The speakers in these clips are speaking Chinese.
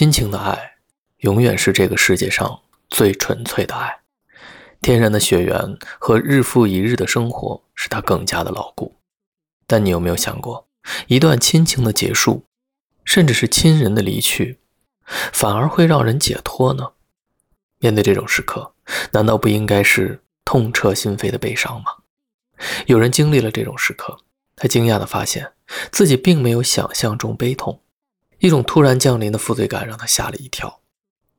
亲情的爱，永远是这个世界上最纯粹的爱。天然的血缘和日复一日的生活使它更加的牢固。但你有没有想过，一段亲情的结束，甚至是亲人的离去，反而会让人解脱呢？面对这种时刻，难道不应该是痛彻心扉的悲伤吗？有人经历了这种时刻，他惊讶地发现自己并没有想象中悲痛，一种突然降临的负罪感让他吓了一跳，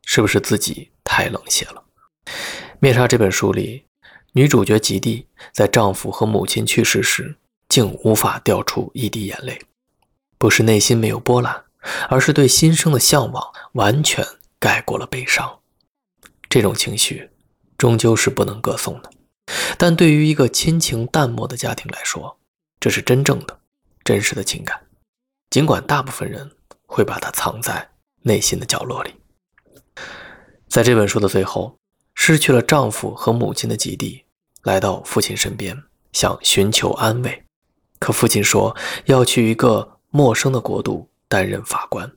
是不是自己太冷血了？《灭杀》这本书里，女主角吉蒂在丈夫和母亲去世时，竟无法掉出一滴眼泪，不是内心没有波澜，而是对新生的向往完全盖过了悲伤。这种情绪，终究是不能歌颂的。但对于一个亲情淡漠的家庭来说，这是真正的、真实的情感，尽管大部分人会把它藏在内心的角落里。在这本书的最后，失去了丈夫和母亲的吉蒂来到父亲身边，想寻求安慰，可父亲说要去一个陌生的国度担任法官。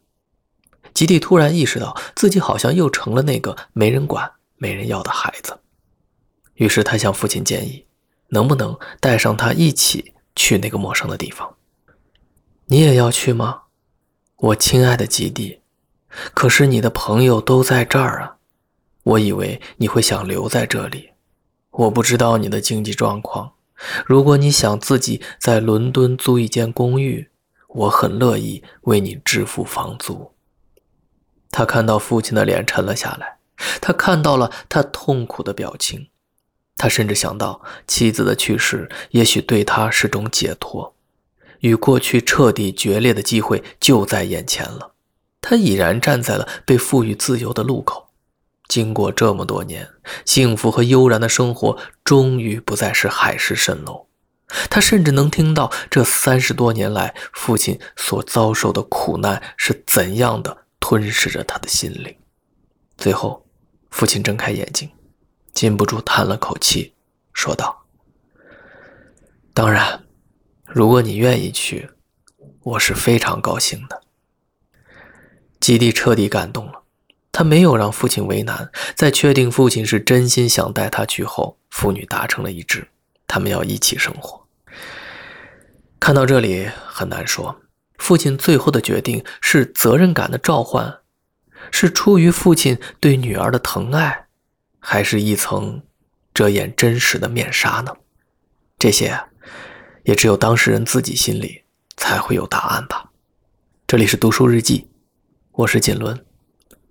吉蒂突然意识到自己好像又成了那个没人管、没人要的孩子。于是他向父亲建议，能不能带上他一起去那个陌生的地方？你也要去吗，我亲爱的吉蒂？可是你的朋友都在这儿啊！我以为你会想留在这里。我不知道你的经济状况，如果你想自己在伦敦租一间公寓，我很乐意为你支付房租。他看到父亲的脸沉了下来，他看到了他痛苦的表情。他甚至想到，妻子的去世也许对他是种解脱，与过去彻底决裂的机会就在眼前了。他已然站在了被赋予自由的路口。经过这么多年，幸福和悠然的生活终于不再是海市蜃楼。他甚至能听到这三十多年来父亲所遭受的苦难是怎样的吞噬着他的心灵。最后，父亲睁开眼睛。禁不住叹了口气，说道：“当然，如果你愿意去，我是非常高兴的。”基地彻底感动了，他没有让父亲为难。在确定父亲是真心想带他去后，父女达成了一致，他们要一起生活。看到这里，很难说，父亲最后的决定是责任感的召唤，是出于父亲对女儿的疼爱。还是一层遮掩真实的面纱呢？这些也只有当事人自己心里才会有答案吧。这里是读书日记，我是锦纶，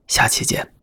下期见。